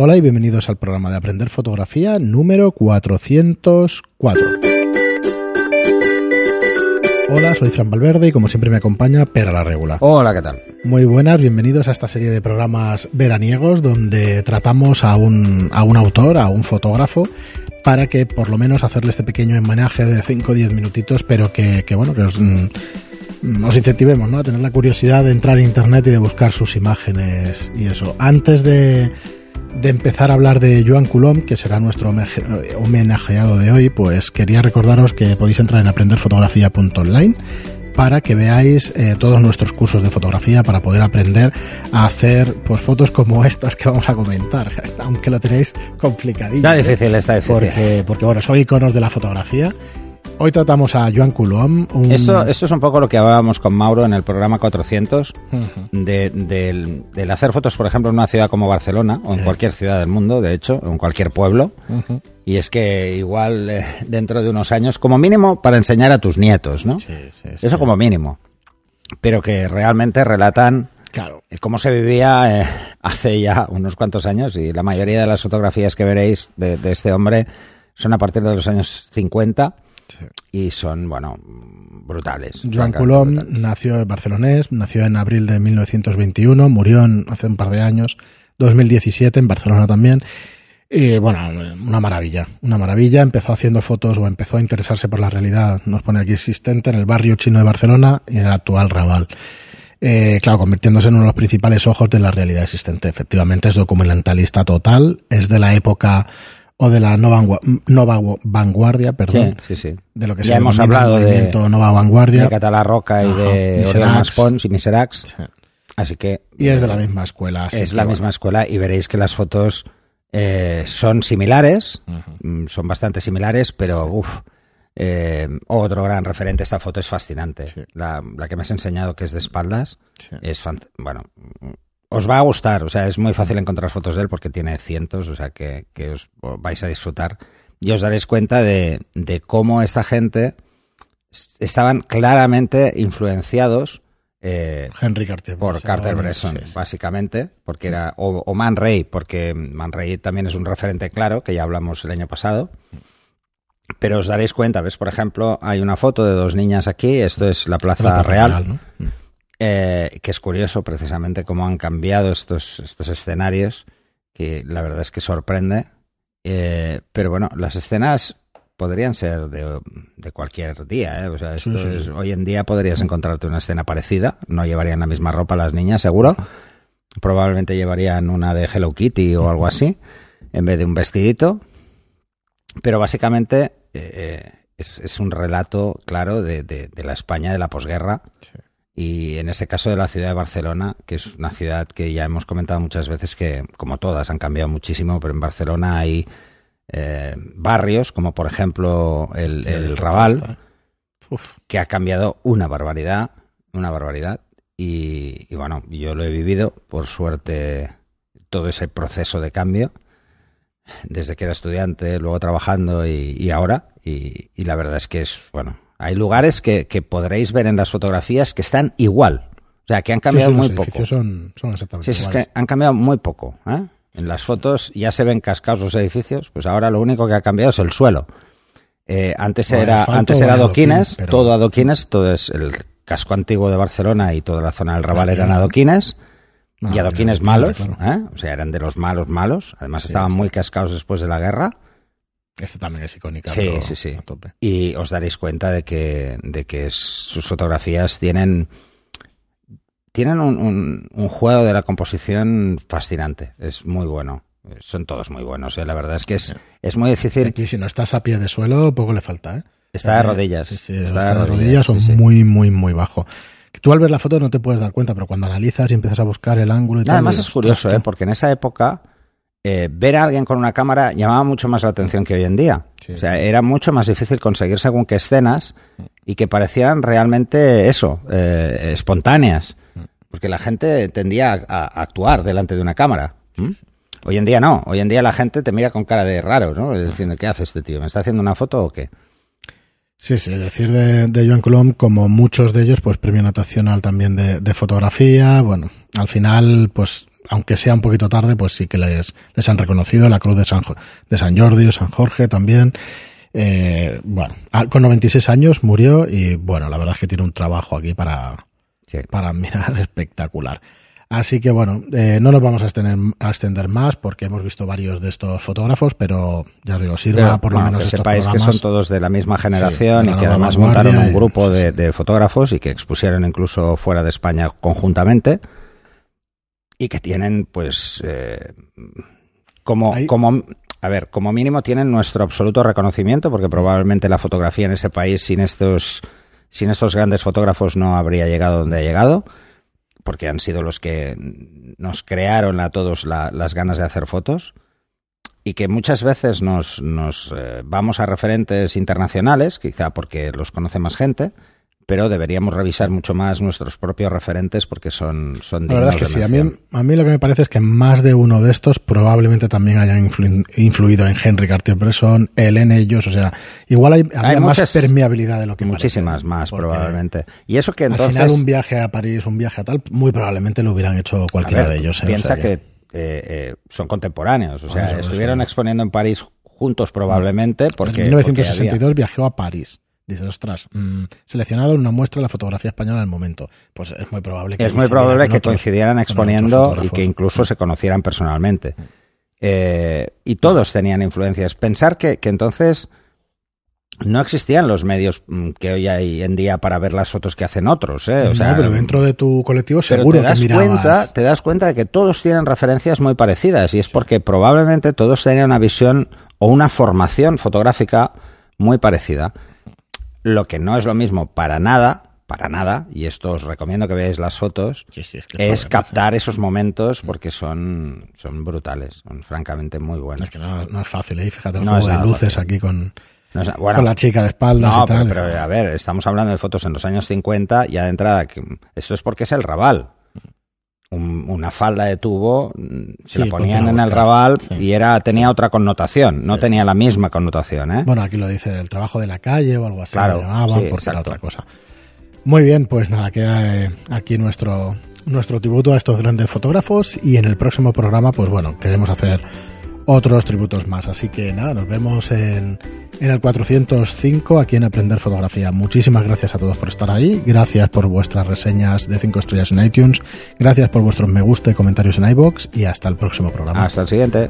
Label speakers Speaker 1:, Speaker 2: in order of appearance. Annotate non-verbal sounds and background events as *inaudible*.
Speaker 1: Hola y bienvenidos al programa de Aprender Fotografía número 404. Hola, soy Fran Valverde y como siempre me acompaña Pera la Regula.
Speaker 2: Hola, ¿qué tal?
Speaker 1: Muy buenas, bienvenidos a esta serie de programas veraniegos donde tratamos a un, a un autor, a un fotógrafo, para que por lo menos hacerle este pequeño homenaje de 5 o 10 minutitos, pero que, que bueno, que os, mm, os incentivemos ¿no? a tener la curiosidad de entrar a internet y de buscar sus imágenes y eso. Antes de, de empezar a hablar de Joan Coulomb, que será nuestro homenaje- homenajeado de hoy, pues quería recordaros que podéis entrar en aprenderfotografía.online para que veáis eh, todos nuestros cursos de fotografía para poder aprender a hacer pues fotos como estas que vamos a comentar, *laughs* aunque lo tenéis complicadillo.
Speaker 2: Está
Speaker 1: ¿eh?
Speaker 2: difícil, está difícil.
Speaker 1: Porque, porque bueno, son iconos de la fotografía. Hoy tratamos a Joan Coulomb. Un...
Speaker 2: Esto, esto es un poco lo que hablábamos con Mauro en el programa 400,
Speaker 1: Ujú.
Speaker 2: de, del, del hacer fotos, por ejemplo, en una ciudad como Barcelona, o en cualquier ciudad del mundo, de hecho, en cualquier pueblo. Y es que igual eh, *laughs* dentro de unos años, como mínimo, para enseñar a tus nietos, ¿no?
Speaker 1: Sí, sí, sí.
Speaker 2: Eso como mínimo. Pero que realmente relatan
Speaker 1: Claro.
Speaker 2: cómo se vivía eh, *laughs* hace ya unos cuantos años y la mayoría de las fotografías que veréis de, de este hombre son a partir de los años 50
Speaker 1: Sí.
Speaker 2: y son, bueno, brutales.
Speaker 1: Joan Coulomb
Speaker 2: brutales.
Speaker 1: nació en barcelonés, nació en abril de 1921, murió en- hace un par de años, 2017, en Barcelona también. Y bueno, una maravilla, una maravilla. Empezó haciendo fotos o empezó a interesarse por la realidad, nos pone aquí existente, en el barrio chino de Barcelona y en el actual Raval. Eh, claro, convirtiéndose en uno de los principales ojos de la realidad existente. Efectivamente, es documentalista total, es de la época o de la nova, vangua- nova vanguardia, perdón,
Speaker 2: Sí, sí, sí.
Speaker 1: de lo que
Speaker 2: Ya
Speaker 1: se
Speaker 2: hemos hablado de-
Speaker 1: Nova Vanguardia.
Speaker 2: De Catalá Roca y
Speaker 1: Ajá,
Speaker 2: de. Oriol y Miseracs.
Speaker 1: Sí.
Speaker 2: Así que...
Speaker 1: Y es de
Speaker 2: eh,
Speaker 1: la misma escuela. así
Speaker 2: Es
Speaker 1: que
Speaker 2: la
Speaker 1: bueno.
Speaker 2: misma escuela y veréis que las fotos eh, son similares, mm, son bastante similares, pero uff, otro gran referente, esta foto es fascinante. La, la que me has enseñado que es de espaldas,
Speaker 1: Sí.
Speaker 2: es fan- bueno, os va a gustar, o sea, es muy fácil encontrar fotos de él porque tiene cientos, o sea, que, que os vais a disfrutar y os daréis cuenta de, de cómo esta gente estaban claramente influenciados eh,
Speaker 1: Henry Cartier.
Speaker 2: por Carter Bresson,
Speaker 1: sí.
Speaker 2: básicamente, porque era, o, o Man Ray, porque Man Ray también es un referente claro, que ya hablamos el año pasado. Pero os daréis cuenta, ¿ves? Por ejemplo, hay una foto de dos niñas aquí, esto es la Plaza,
Speaker 1: La Plaza
Speaker 2: Real,
Speaker 1: ¿no?
Speaker 2: Eh, que es curioso precisamente cómo han cambiado estos, estos escenarios, que la verdad es que sorprende. Eh, pero bueno, las escenas podrían ser de, de cualquier día. ¿eh? O sea,
Speaker 1: Sí,
Speaker 2: esto
Speaker 1: sí,
Speaker 2: es- hoy en día podrías encontrarte una escena parecida. No llevarían la misma ropa las niñas, seguro. Probablemente llevarían una de Hello Kitty o algo así, en vez de un vestidito. Pero básicamente eh, es, es un relato claro de, de- de la España de la posguerra. Y en ese caso de la ciudad de Barcelona, que es una ciudad que ya hemos comentado muchas veces que, como todas, han cambiado muchísimo, pero en Barcelona hay eh, barrios, como por ejemplo el, el Raval, que ha cambiado una barbaridad, una barbaridad. Y, y bueno, yo lo he vivido, por suerte, todo ese proceso de cambio, desde que era estudiante, luego trabajando y, y ahora. Y, y la verdad es que es, bueno, hay lugares que, que podréis ver en las fotografías que están igual. O sea, que han cambiado
Speaker 1: sí, sí,
Speaker 2: muy
Speaker 1: los
Speaker 2: poco.
Speaker 1: edificios Son, son exactamente
Speaker 2: Sí, es que han cambiado muy poco. ¿eh? En las fotos ya se ven cascados los edificios, pues ahora lo único que ha cambiado es el suelo. Eh, antes era, antes era adoquines,
Speaker 1: pero-
Speaker 2: todo adoquines, todo es el casco antiguo de Barcelona y toda la zona del Raval eran adoquines
Speaker 1: No,
Speaker 2: y adoquines malos,
Speaker 1: claro.
Speaker 2: ¿eh? o sea, eran de los malos malos. Además estaban muy cascados después de la guerra.
Speaker 1: Este también es icónica.
Speaker 2: Sí,
Speaker 1: pero
Speaker 2: sí, sí.
Speaker 1: a tope.
Speaker 2: y os daréis cuenta de que, de que es- sus fotografías tienen tienen un, un- un juego de la composición fascinante. Es muy bueno. Son todos muy buenos. ¿eh? La verdad es que es, es muy difícil.
Speaker 1: Aquí, si no estás a pie de suelo, poco le falta, ¿eh?
Speaker 2: Está de
Speaker 1: Eh,
Speaker 2: rodillas.
Speaker 1: Sí, sí,
Speaker 2: está
Speaker 1: está de rodillas,
Speaker 2: sí.
Speaker 1: muy, muy, muy bajo. Tú al ver la foto no te puedes dar cuenta, pero cuando analizas y empiezas a buscar el ángulo y
Speaker 2: No,
Speaker 1: tal.
Speaker 2: además es curioso,
Speaker 1: "Ostras,
Speaker 2: ¿eh? porque en esa época eh, ver a alguien con una cámara llamaba mucho más la atención que hoy en día.
Speaker 1: Sí.
Speaker 2: O sea, era mucho más difícil conseguir según qué escenas y que parecieran realmente eso, eh, espontáneas. Porque la gente tendía a, a actuar delante de una cámara. Hoy en día no. Hoy en día la gente te mira con cara de raro, ¿no? Diciendo, ¿qué hace este tío? ¿Me está haciendo una foto o qué?
Speaker 1: Sí, sí, decir de, de Joan Colom, como muchos de ellos, pues premio nacional también de, de fotografía. Bueno, al final, pues aunque sea un poquito tarde, pues sí que les, les han reconocido. La cruz de San, de San Jordi, San Jorge también. Eh, bueno, con 96 años murió y bueno, la verdad es que tiene un trabajo aquí para, para *laughs* mirar espectacular. Así que bueno, eh, no nos vamos a extender, a extender, más porque hemos visto varios de estos fotógrafos, pero ya os digo, sirva por lo menos
Speaker 2: que sepáis que son todos de la misma generación y que además montaron un grupo de, fotógrafos y que expusieron incluso fuera de España conjuntamente y que tienen pues eh, como, como a ver, como mínimo tienen nuestro absoluto reconocimiento porque probablemente la fotografía en ese país sin estos sin estos grandes fotógrafos no habría llegado donde ha llegado porque han sido los que nos crearon a todos las ganas de hacer fotos y que muchas veces nos, nos eh, vamos a referentes internacionales, quizá porque los conoce más gente, pero deberíamos revisar mucho más nuestros propios referentes porque son, son
Speaker 1: La verdad es que sí, a mí, a mí lo que me parece es que más de uno de estos probablemente también hayan influido en Henry Cartier-Bresson, él en ellos, o sea, igual hay, hay más permeabilidad de lo que
Speaker 2: Muchísimas más, probablemente. Y eso que entonces...
Speaker 1: Al final un viaje a París, un viaje a tal, muy probablemente lo hubieran hecho cualquiera de ellos.
Speaker 2: ¿eh? Piensa que eh, eh, son contemporáneos, o sea, estuvieron exponiendo en París juntos probablemente porque...
Speaker 1: En 1962 viajó a París. Dices, ostras, mmm, seleccionado una muestra de la fotografía española en el momento. Pues es muy probable que,
Speaker 2: es muy probable que coincidieran exponiendo y que incluso se conocieran personalmente. Eh, y todos tenían influencias. Pensar que, que, entonces no existían los medios mm, que hoy hay en día para ver las fotos que hacen otros. ¿eh? O sea,
Speaker 1: pero dentro de tu colectivo seguro
Speaker 2: te das cuenta, te das cuenta de que todos tienen referencias muy parecidas y es porque probablemente todos tenían una visión o una formación fotográfica muy parecida. Lo que no es lo mismo para nada, para nada, y esto os recomiendo que veáis las fotos, es, captar esos momentos porque son, son brutales, son francamente muy buenos.
Speaker 1: Es que no, es fácil, ¿eh? fíjate el juego de luces aquí con, con la chica de espaldas y tal.
Speaker 2: Pero, pero, a ver, estamos hablando de fotos en los años 50, ya de entrada, esto es porque es el Raval una falda de tubo, se la ponían en el rabal y era tenía otra connotación, no tenía la misma connotación. ¿eh?
Speaker 1: Bueno, aquí lo dice el trabajo de la calle o algo así, claro, porque era otra cosa. Muy bien, pues nada, queda eh, aquí nuestro, nuestro tributo a estos grandes fotógrafos y en el próximo programa, pues bueno, queremos hacer otros tributos más. Así que nada, nos vemos en, en el 405 aquí en Aprender Fotografía. Muchísimas gracias a todos por estar ahí. Gracias por vuestras reseñas de 5 estrellas en iTunes. Gracias por vuestros me gusta y comentarios en iBox. Y hasta el próximo programa.
Speaker 2: Hasta el siguiente.